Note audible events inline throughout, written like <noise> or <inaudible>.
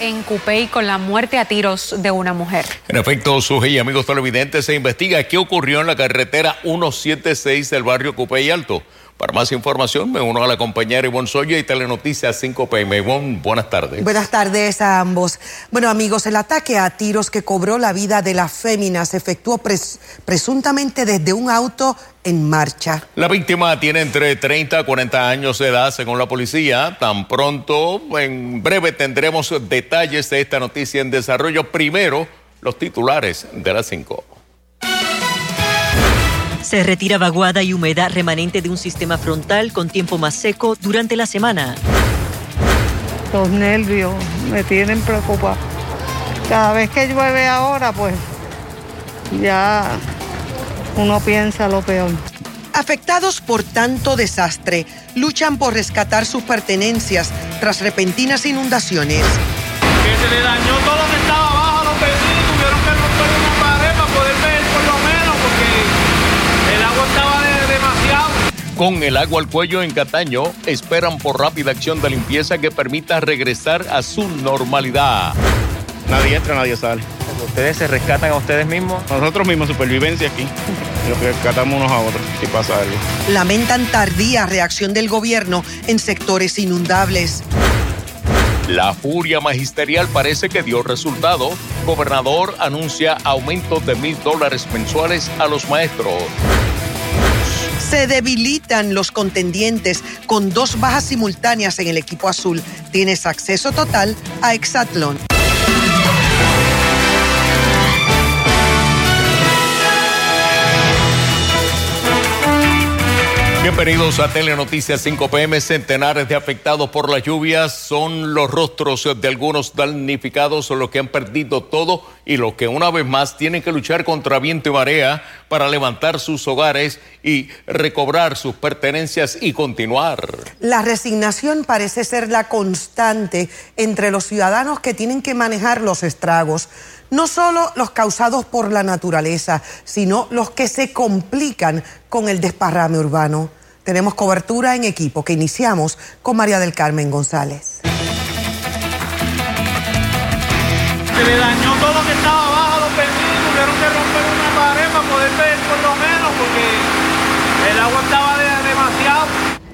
en Cupey con la muerte a tiros de una mujer. En efecto, Suje y amigos televidentes, se investiga qué ocurrió en la carretera 176 del barrio Cupey Alto. Para más información, me uno a la compañera Ivonne Soya y Telenoticias 5 PM. Ivonne, buenas tardes. Buenas tardes a ambos. Bueno, amigos, el ataque a tiros que cobró la vida de la fémina se efectuó presuntamente desde un auto en marcha. La víctima tiene entre 30 a 40 años de edad, según la policía. Tan pronto, en breve tendremos detalles de esta noticia en desarrollo. Primero, los titulares de las 5. Se retira vaguada y humedad remanente de un sistema frontal con tiempo más seco durante la semana. Los nervios me tienen preocupado. Cada vez que llueve ahora, pues ya uno piensa lo peor. Afectados por tanto desastre, luchan por rescatar sus pertenencias tras repentinas inundaciones. Que se le dañó todo lo que estaba abajo a los vecinos, tuvieron que romper una pared para poder ver por lo menos, porque el agua estaba demasiado. Con el agua al cuello en Cataño, esperan por rápida acción de limpieza que permita regresar a su normalidad. Nadie entra, nadie sale. ¿Ustedes se rescatan a ustedes mismos? Nosotros mismos, supervivencia aquí. Nos rescatamos unos a otros si pasa algo. Lamentan tardía reacción del gobierno en sectores inundables. La furia magisterial parece que dio resultado. Gobernador anuncia aumento de mil dólares mensuales a los maestros. Se debilitan los contendientes con dos bajas simultáneas en el equipo azul. Tienes acceso total a Exatlón. Bienvenidos a Telenoticias 5 PM. Centenares de afectados por las lluvias son los rostros de algunos damnificados, los que han perdido todo y los que una vez más tienen que luchar contra viento y marea para levantar sus hogares y recobrar sus pertenencias y continuar. La resignación parece ser la constante entre los ciudadanos que tienen que manejar los estragos no solo los causados por la naturaleza, sino los que se complican con el desparrame urbano. Tenemos cobertura en equipo que iniciamos con María del Carmen González. Se le dañó todo lo que estaba abajo, los vecinos tuvieron que romper una pared para poder ver por lo menos porque el agua estaba demasiado.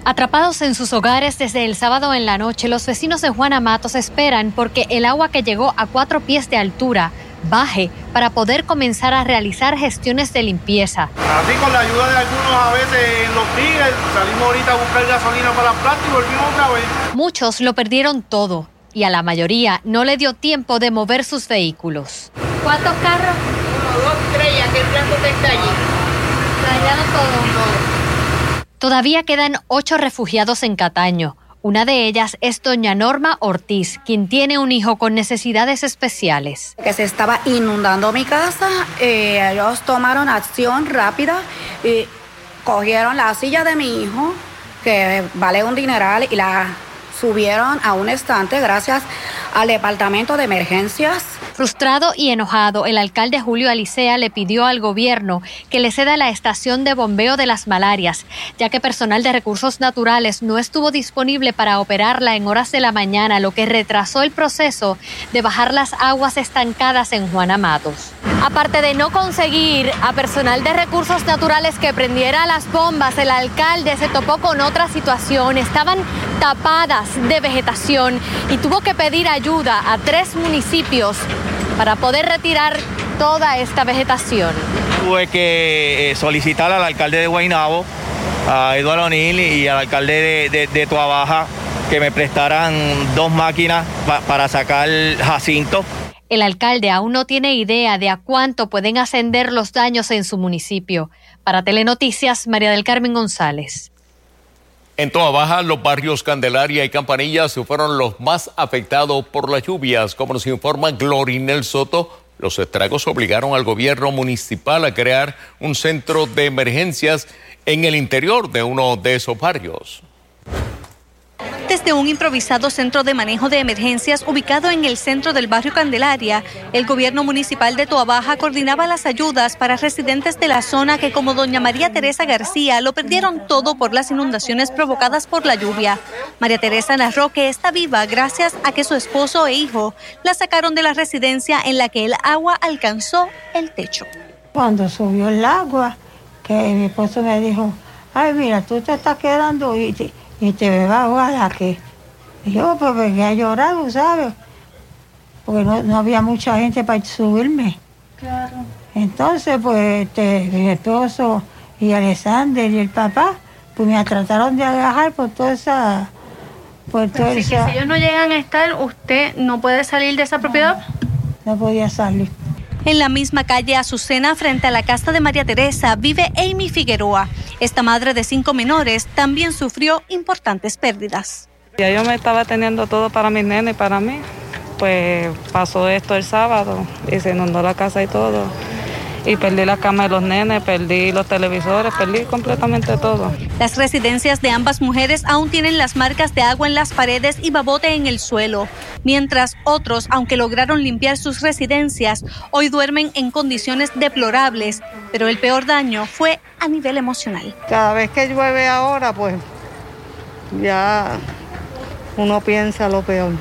Atrapados en sus hogares desde el sábado en la noche, los vecinos de Juana Matos esperan porque el agua que llegó a cuatro pies de altura baje para poder comenzar a realizar gestiones de limpieza. Así con la ayuda de algunos a veces en los días salimos ahorita a buscar gasolina para la planta y volvimos otra vez. Muchos lo perdieron todo y a la mayoría no le dio tiempo de mover sus vehículos. ¿Cuántos carros? Uno, dos, tres, ya que el blanco está allí. Todo. Todavía quedan ocho refugiados en Cataño. Una de ellas es doña Norma Ortiz, quien tiene un hijo con necesidades especiales. Que se estaba inundando mi casa, eh, ellos tomaron acción rápida y cogieron la silla de mi hijo, que vale un dineral, y la subieron a un estante gracias al departamento de emergencias. Frustrado y enojado, el alcalde Julio Alicea le pidió al gobierno que le ceda la estación de bombeo de las malarias, ya que personal de recursos naturales no estuvo disponible para operarla en horas de la mañana, lo que retrasó el proceso de bajar las aguas estancadas en Juana Matos. Aparte de no conseguir a personal de recursos naturales que prendiera las bombas, el alcalde se topó con otra situación. Estaban tapadas de vegetación y tuvo que pedir ayuda a tres municipios para poder retirar toda esta vegetación. Tuve que eh, solicitar al alcalde de Guaynabo, a Eduardo O'Neill y al alcalde de, de, Tuabaja que me prestaran dos máquinas para sacar Jacinto. El alcalde aún no tiene idea de a cuánto pueden ascender los daños en su municipio. Para Telenoticias, María del Carmen González. En Toa Baja, los barrios Candelaria y Campanilla se fueron los más afectados por las lluvias. Como nos informa Glorinel Soto, los estragos obligaron al gobierno municipal a crear un centro de emergencias en el interior de uno de esos barrios. Desde un improvisado centro de manejo de emergencias ubicado en el centro del barrio Candelaria, el gobierno municipal de Toabaja coordinaba las ayudas para residentes de la zona que, como doña María Teresa García, lo perdieron todo por las inundaciones provocadas por la lluvia. María Teresa narró que está viva gracias a que su esposo e hijo la sacaron de la residencia en la que el agua alcanzó el techo. Cuando subió el agua, que mi esposo me dijo, ay, mira, tú te estás quedando y y te va a ahogar aquí. Y yo pues venía a llorar, ¿sabes? Porque no, había mucha gente para subirme. Claro. Entonces, pues este, mi esposo y Alexander y el papá, pues me trataron de agajar por toda esa... Por toda Así que si ellos no llegan a estar, ¿usted no puede salir de esa propiedad? No podía salir. En la misma calle Azucena, frente a la casa de María Teresa, vive Amy Figueroa. Esta madre de cinco menores también sufrió importantes pérdidas. Ya yo me estaba teniendo todo para mis nenes y para mí. Pues pasó esto el sábado y se inundó la casa y todo y perdí la cama de los nenes, perdí los televisores, perdí completamente todo. Las residencias de ambas mujeres aún tienen las marcas de agua en las paredes y babote en el suelo, mientras otros, aunque lograron limpiar sus residencias, hoy duermen en condiciones deplorables, pero el peor daño fue a nivel emocional. Cada vez que llueve ahora, pues ya uno piensa lo peor.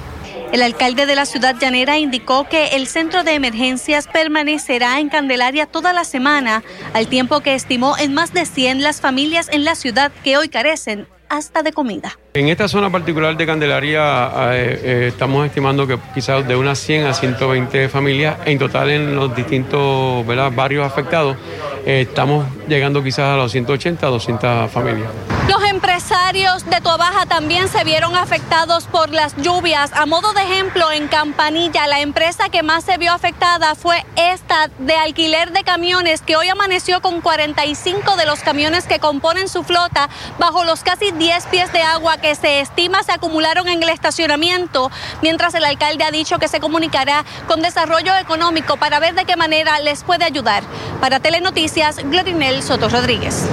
El alcalde de la ciudad llanera indicó que el centro de emergencias permanecerá en Candelaria toda la semana, al tiempo que estimó en más de 100 las familias en la ciudad que hoy carecen hasta de comida. En esta zona particular de Candelaria eh, eh, estamos estimando que quizás de unas 100 a 120 familias, en total en los distintos barrios afectados, eh, estamos llegando quizás a los 180, 200 familias. Los empresarios de Tuabaja también se vieron afectados por las lluvias. A modo de ejemplo, en Campanilla, la empresa que más se vio afectada fue esta de alquiler de camiones, que hoy amaneció con 45 de los camiones que componen su flota bajo los casi 10 pies de agua que se estima se acumularon en el estacionamiento, mientras el alcalde ha dicho que se comunicará con desarrollo económico para ver de qué manera les puede ayudar. Para Telenoticias, Glorinel Soto Rodríguez.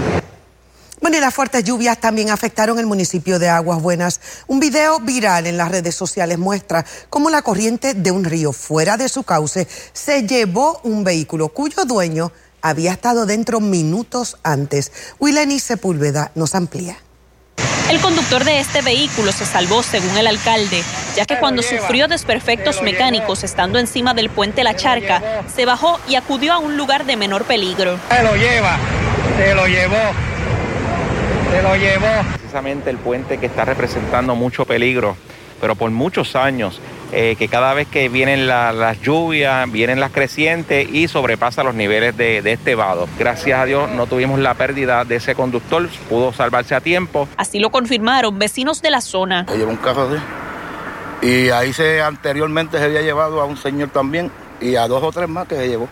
Bueno, y las fuertes lluvias también afectaron el municipio de Aguas Buenas. Un video viral en las redes sociales muestra cómo la corriente de un río fuera de su cauce se llevó un vehículo cuyo dueño había estado dentro minutos antes. Wileni Sepúlveda nos amplía. El conductor de este vehículo se salvó, según el alcalde, ya que cuando sufrió desperfectos mecánicos estando encima del puente La Charca, se bajó y acudió a un lugar de menor peligro. Se lo lleva, se lo llevó se lo llevó. Precisamente el puente que está representando mucho peligro, pero por muchos años, eh, que cada vez que vienen las lluvias, vienen las crecientes y sobrepasa los niveles de, este vado. Gracias a Dios no tuvimos la pérdida de ese conductor, pudo salvarse a tiempo. Así lo confirmaron vecinos de la zona. Se llevó un carro de y ahí se anteriormente se había llevado a un señor también y a dos o tres más que se llevó.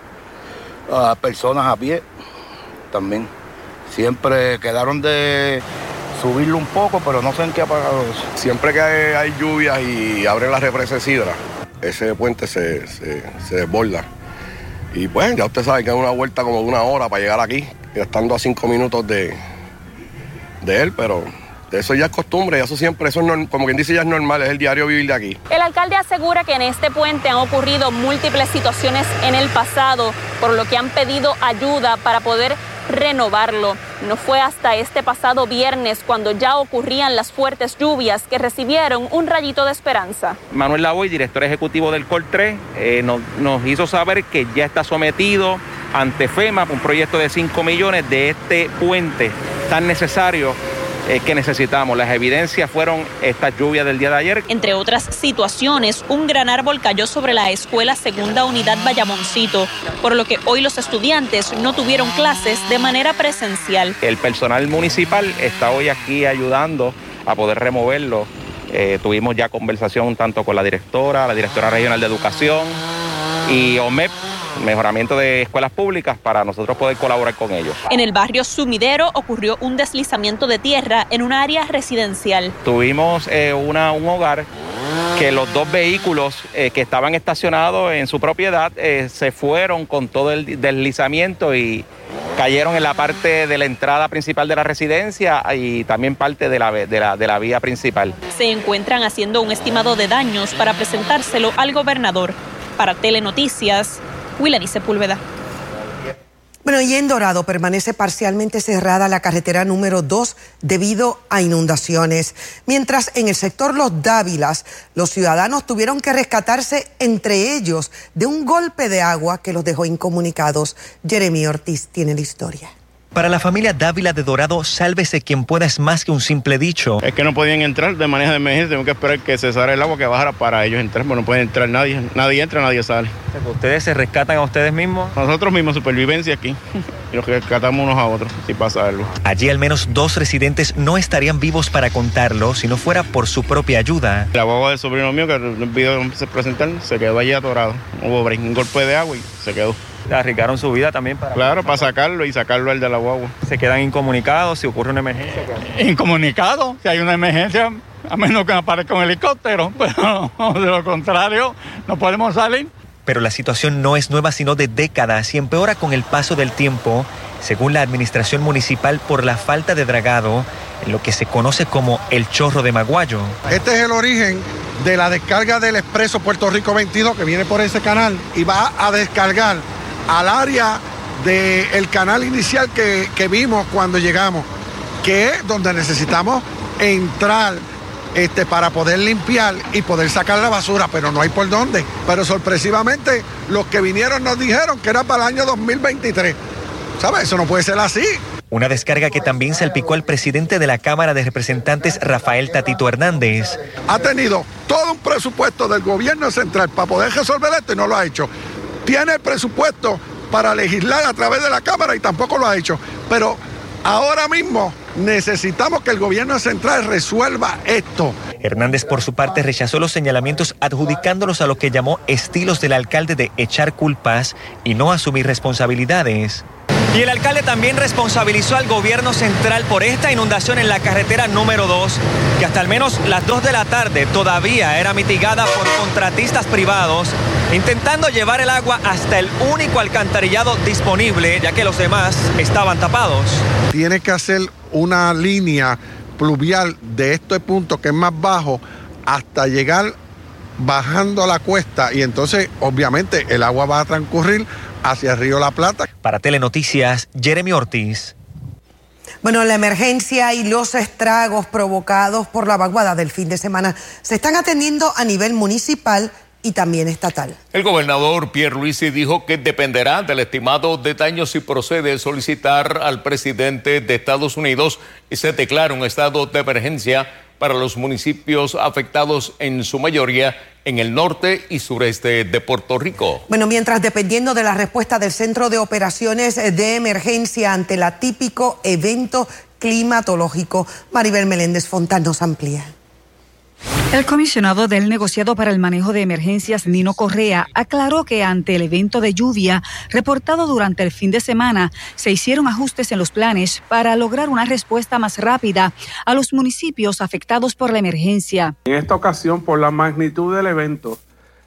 A personas a pie también. Siempre quedaron de subirlo un poco, pero no sé en qué ha pagado eso. Siempre que hay, lluvias y abre la represa Sidra, ese puente se, desborda. Y pues ya usted sabe que es una vuelta como de una hora para llegar aquí, estando a cinco minutos de, de él, pero eso ya es costumbre, eso siempre, eso es como quien dice ya es normal, es el diario vivir de aquí. El alcalde asegura que en este puente han ocurrido múltiples situaciones en el pasado, por lo que han pedido ayuda para poder renovarlo. No fue hasta este pasado viernes cuando ya ocurrían las fuertes lluvias que recibieron un rayito de esperanza. Manuel Lavoy, director ejecutivo del COL 3, eh, nos, nos hizo saber que ya está sometido ante FEMA un proyecto de 5 millones de este puente tan necesario que necesitamos. Las evidencias fueron esta lluvia del día de ayer. Entre otras situaciones, un gran árbol cayó sobre la escuela Segunda Unidad Bayamoncito, por lo que hoy los estudiantes no tuvieron clases de manera presencial. El personal municipal está hoy aquí ayudando a poder removerlo. Eh, tuvimos ya conversación tanto con la directora, la directora regional de educación y OMEP mejoramiento de escuelas públicas para nosotros poder colaborar con ellos. En el barrio Sumidero ocurrió un deslizamiento de tierra en un área residencial. Tuvimos eh, una, un hogar que los dos vehículos eh, que estaban estacionados en su propiedad eh, se fueron con todo el deslizamiento y cayeron en la parte de la entrada principal de la residencia y también parte de la, de la, de la vía principal. Se encuentran haciendo un estimado de daños para presentárselo al gobernador. Para Telenoticias, Willany Sepúlveda. Bueno, y en Dorado permanece parcialmente cerrada la carretera número 2 debido a inundaciones, mientras en el sector Los Dávilas los ciudadanos tuvieron que rescatarse entre ellos de un golpe de agua que los dejó incomunicados. Jeremy Ortiz tiene la historia. Para la familia Dávila de Dorado, sálvese quien pueda es más que un simple dicho. Es que no podían entrar de manera de emergencia, tengo que esperar que cesara el agua que bajara para ellos entrar, pero no puede entrar nadie, nadie entra, nadie sale. ¿Ustedes se rescatan a ustedes mismos? Nosotros mismos, supervivencia aquí, y nos rescatamos unos a otros, si pasa algo. Allí al menos dos residentes no estarían vivos para contarlo si no fuera por su propia ayuda. La guagua del sobrino mío que no pidió presentar se quedó allí atorado, hubo un golpe de agua y se quedó arriesgaron su vida también para... Claro, para sacarlo y sacarlo al de la guagua. ¿Se quedan incomunicados si ocurre una emergencia? Incomunicados, si hay una emergencia, a menos que aparezca un helicóptero, <laughs> pero de lo contrario, no podemos salir. Pero la situación no es nueva sino de décadas y empeora con el paso del tiempo, según la administración municipal por la falta de dragado en lo que se conoce como el chorro de Maguayo. Este es el origen de la descarga del expreso Puerto Rico 22 que viene por ese canal y va a descargar al área del canal inicial que, que, vimos cuando llegamos, que es donde necesitamos entrar este, para poder limpiar y poder sacar la basura, pero no hay por dónde. Pero sorpresivamente los que vinieron nos dijeron que era para el año 2023. ¿Sabes? Eso no puede ser así. Una descarga que también salpicó al presidente de la Cámara de Representantes, Rafael Tatito Hernández. Ha tenido todo un presupuesto del gobierno central para poder resolver esto y no lo ha hecho tiene el presupuesto para legislar a través de la Cámara y tampoco lo ha hecho. Pero ahora mismo necesitamos que el gobierno central resuelva esto. Hernández, por su parte, rechazó los señalamientos adjudicándolos a lo que llamó estilos del alcalde de echar culpas y no asumir responsabilidades. Y el alcalde también responsabilizó al gobierno central por esta inundación en la carretera número 2, que hasta al menos las 2 de la tarde todavía era mitigada por contratistas privados, intentando llevar el agua hasta el único alcantarillado disponible, ya que los demás estaban tapados. Tiene que hacer una línea pluvial de este punto que es más bajo hasta llegar bajando la cuesta y entonces obviamente el agua va a transcurrir hacia río La Plata. Para Telenoticias, Jeremy Ortiz. Bueno, la emergencia y los estragos provocados por la vaguada del fin de semana se están atendiendo a nivel municipal y también estatal. El gobernador Pierre Luisi dijo que dependerá del estimado de daños si procede solicitar al presidente de Estados Unidos y se declara un estado de emergencia para los municipios afectados en su mayoría en el norte y sureste de Puerto Rico. Bueno, mientras dependiendo de la respuesta del Centro de Operaciones de Emergencia ante el atípico evento climatológico, Maribel Meléndez Fontán nos amplía. El comisionado del negociado para el manejo de emergencias, Nino Correa, aclaró que ante el evento de lluvia reportado durante el fin de semana, se hicieron ajustes en los planes para lograr una respuesta más rápida a los municipios afectados por la emergencia. En esta ocasión, por la magnitud del evento,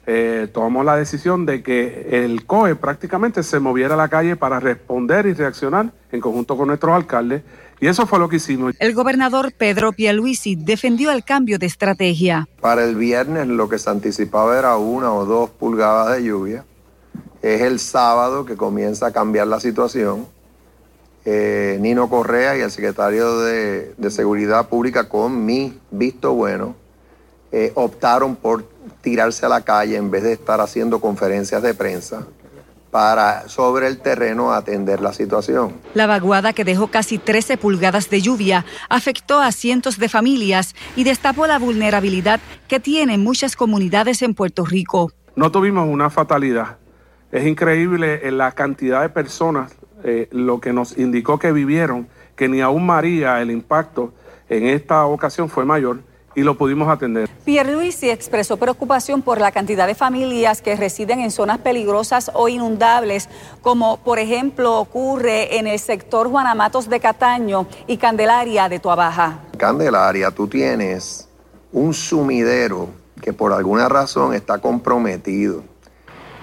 eh, tomamos la decisión de que el COE prácticamente se moviera a la calle para responder y reaccionar en conjunto con nuestros alcaldes y eso fue lo que hicimos. El gobernador Pedro Pierluisi defendió el cambio de estrategia. Para el viernes lo que se anticipaba era una o dos pulgadas de lluvia. Es el sábado que comienza a cambiar la situación. Eh, Nino Correa y el secretario de, Seguridad Pública, con mi visto bueno, eh, optaron por tirarse a la calle en vez de estar haciendo conferencias de prensa para sobre el terreno atender la situación. La vaguada que dejó casi 13 pulgadas de lluvia afectó a cientos de familias y destapó la vulnerabilidad que tienen muchas comunidades en Puerto Rico. No tuvimos una fatalidad. Es increíble la cantidad de personas, eh, lo que nos indicó que vivieron, que ni aún María el impacto en esta ocasión fue mayor y lo pudimos atender. Pierre Luisi expresó preocupación por la cantidad de familias que residen en zonas peligrosas o inundables, como por ejemplo ocurre en el sector Juanamatos de Cataño y Candelaria de Tuabaja. Candelaria, tú tienes un sumidero que por alguna razón está comprometido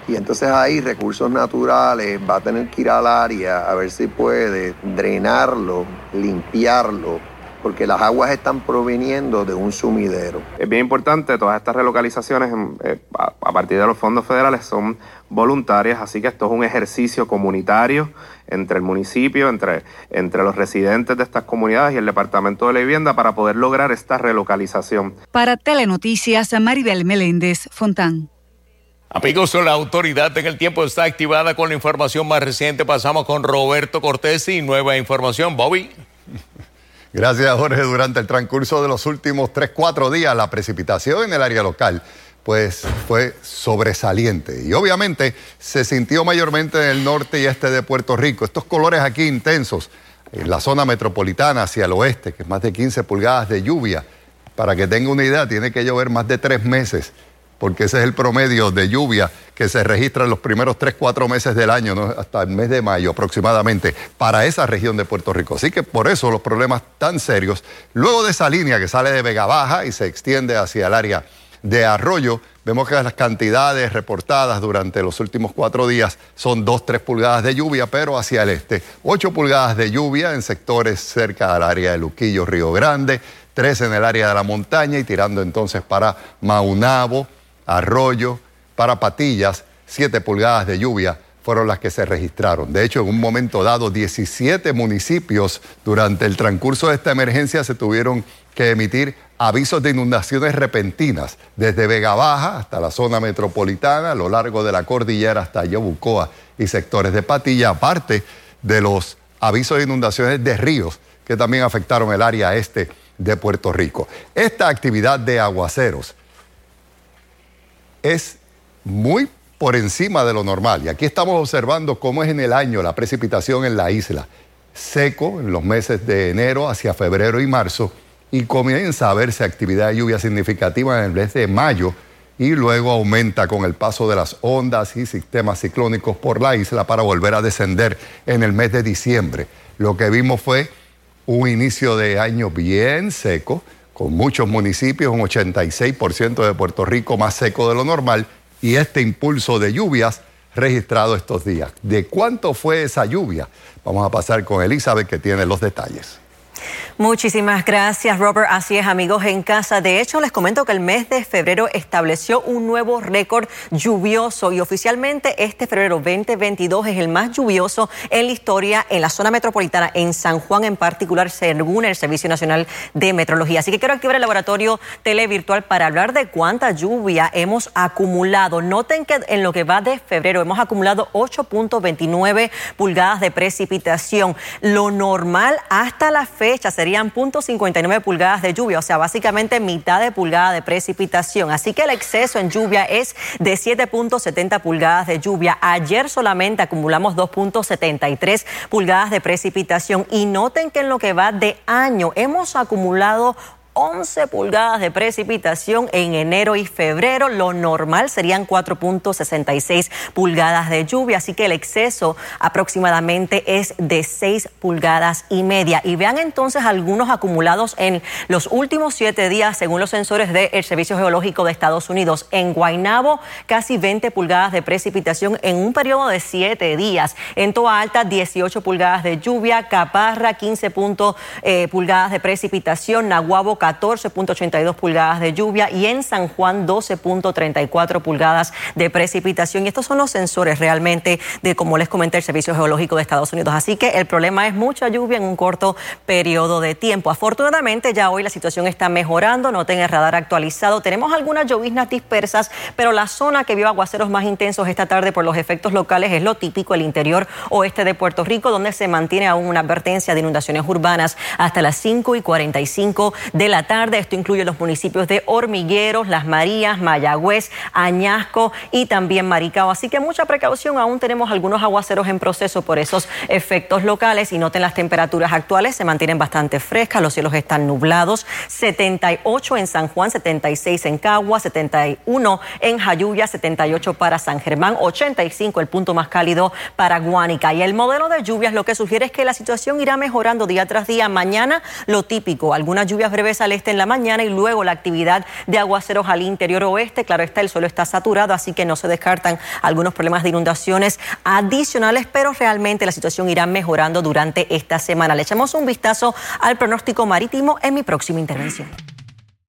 Y entonces ahí recursos naturales va a tener que ir al área a ver si puede drenarlo, limpiarlo, porque las aguas están proveniendo de un sumidero. Es bien importante, todas estas relocalizaciones eh, a, partir de los fondos federales son voluntarias, así que esto es un ejercicio comunitario entre el municipio, entre, entre los residentes de estas comunidades y el Departamento de la Vivienda para poder lograr esta relocalización. Para Telenoticias, Maribel Meléndez Fontán. Amigos, la autoridad en el tiempo está activada con la información más reciente. Pasamos con Roberto Cortés y nueva información. Bobby. <laughs> Gracias, Jorge. Durante el transcurso de los últimos 3, 4 días, la precipitación en el área local pues fue sobresaliente y obviamente se sintió mayormente en el norte y este de Puerto Rico. Estos colores aquí intensos en la zona metropolitana hacia el oeste, que es más de 15 pulgadas de lluvia. Para que tenga una idea, tiene que llover más de tres meses porque ese es el promedio de lluvia que se registra en los primeros tres, cuatro meses del año, hasta el mes de mayo aproximadamente, para esa región de Puerto Rico. Así que por eso los problemas tan serios. Luego de esa línea que sale de Vega Baja y se extiende hacia el área de Arroyo, vemos que las cantidades reportadas durante los últimos cuatro días son dos, tres pulgadas de lluvia, pero hacia el este. Ocho pulgadas de lluvia en sectores cerca del área de Luquillo, Río Grande, tres en el área de la montaña y tirando entonces para Maunabo, Arroyo, para Patillas, 7 pulgadas de lluvia fueron las que se registraron. De hecho, en un momento dado, 17 municipios durante el transcurso de esta emergencia se tuvieron que emitir avisos de inundaciones repentinas, desde Vega Baja hasta la zona metropolitana, a lo largo de la cordillera hasta Yabucoa y sectores de Patilla, aparte de los avisos de inundaciones de ríos que también afectaron el área este de Puerto Rico. Esta actividad de aguaceros es muy por encima de lo normal. Y aquí estamos observando cómo es en el año la precipitación en la isla. Seco en los meses de enero hacia febrero y marzo y comienza a verse actividad de lluvia significativa en el mes de mayo y luego aumenta con el paso de las ondas y sistemas ciclónicos por la isla para volver a descender en el mes de diciembre. Lo que vimos fue un inicio de año bien seco, con muchos municipios, un 86% de Puerto Rico más seco de lo normal, y este impulso de lluvias registrado estos días. ¿De cuánto fue esa lluvia? Vamos a pasar con Elizabeth que tiene los detalles. Muchísimas gracias, Robert. Así es, amigos en casa. De hecho, les comento que el mes de febrero estableció un nuevo récord lluvioso y oficialmente este febrero 2022 es el más lluvioso en la historia en la zona metropolitana, en San Juan en particular, según el Servicio Nacional de Metrología. Así que quiero activar el laboratorio televirtual para hablar de cuánta lluvia hemos acumulado. Noten que en lo que va de febrero hemos acumulado 8.29 pulgadas de precipitación. Lo normal hasta la fecha sería serían 0.59 pulgadas de lluvia, o sea, básicamente mitad de pulgada de precipitación. Así que el exceso en lluvia es de 7.70 pulgadas de lluvia. Ayer solamente acumulamos 2.73 pulgadas de precipitación y noten que en lo que va de año hemos acumulado 11 pulgadas de precipitación en enero y febrero. Lo normal serían 4.66 pulgadas de lluvia, así que el exceso aproximadamente es de 6 pulgadas y media. Y vean entonces algunos acumulados en los últimos siete días, según los sensores del Servicio Geológico de Estados Unidos. En Guaynabo, casi 20 pulgadas de precipitación en un periodo de siete días. En Toa Alta, 18 pulgadas de lluvia. Caparra, 15 eh, pulgadas de precipitación. Nahuabo, 14.82 pulgadas de lluvia y en San Juan 12.34 pulgadas de precipitación. Y estos son los sensores realmente de, como les comenté, el Servicio Geológico de Estados Unidos. Así que el problema es mucha lluvia en un corto periodo de tiempo. Afortunadamente ya hoy la situación está mejorando, noten el radar actualizado. Tenemos algunas lloviznas dispersas, pero la zona que vio aguaceros más intensos esta tarde por los efectos locales es lo típico, el interior oeste de Puerto Rico, donde se mantiene aún una advertencia de inundaciones urbanas hasta las 5 y 45 de la tarde. Esto incluye los municipios de Hormigueros, Las Marías, Mayagüez, Añasco y también Maricao. Así que mucha precaución, aún tenemos algunos aguaceros en proceso por esos efectos locales y noten las temperaturas actuales, se mantienen bastante frescas, los cielos están nublados, 78 en San Juan, 76 en Cagua, 71 en Jayuya, 78 para San Germán, 85 el punto más cálido para Guánica. Y el modelo de lluvias lo que sugiere es que la situación irá mejorando día tras día. Mañana lo típico, algunas lluvias breves al este en la mañana y luego la actividad de aguaceros al interior oeste. Claro está, el suelo está saturado, así que no se descartan algunos problemas de inundaciones adicionales, pero realmente la situación irá mejorando durante esta semana. Le echamos un vistazo al pronóstico marítimo en mi próxima intervención.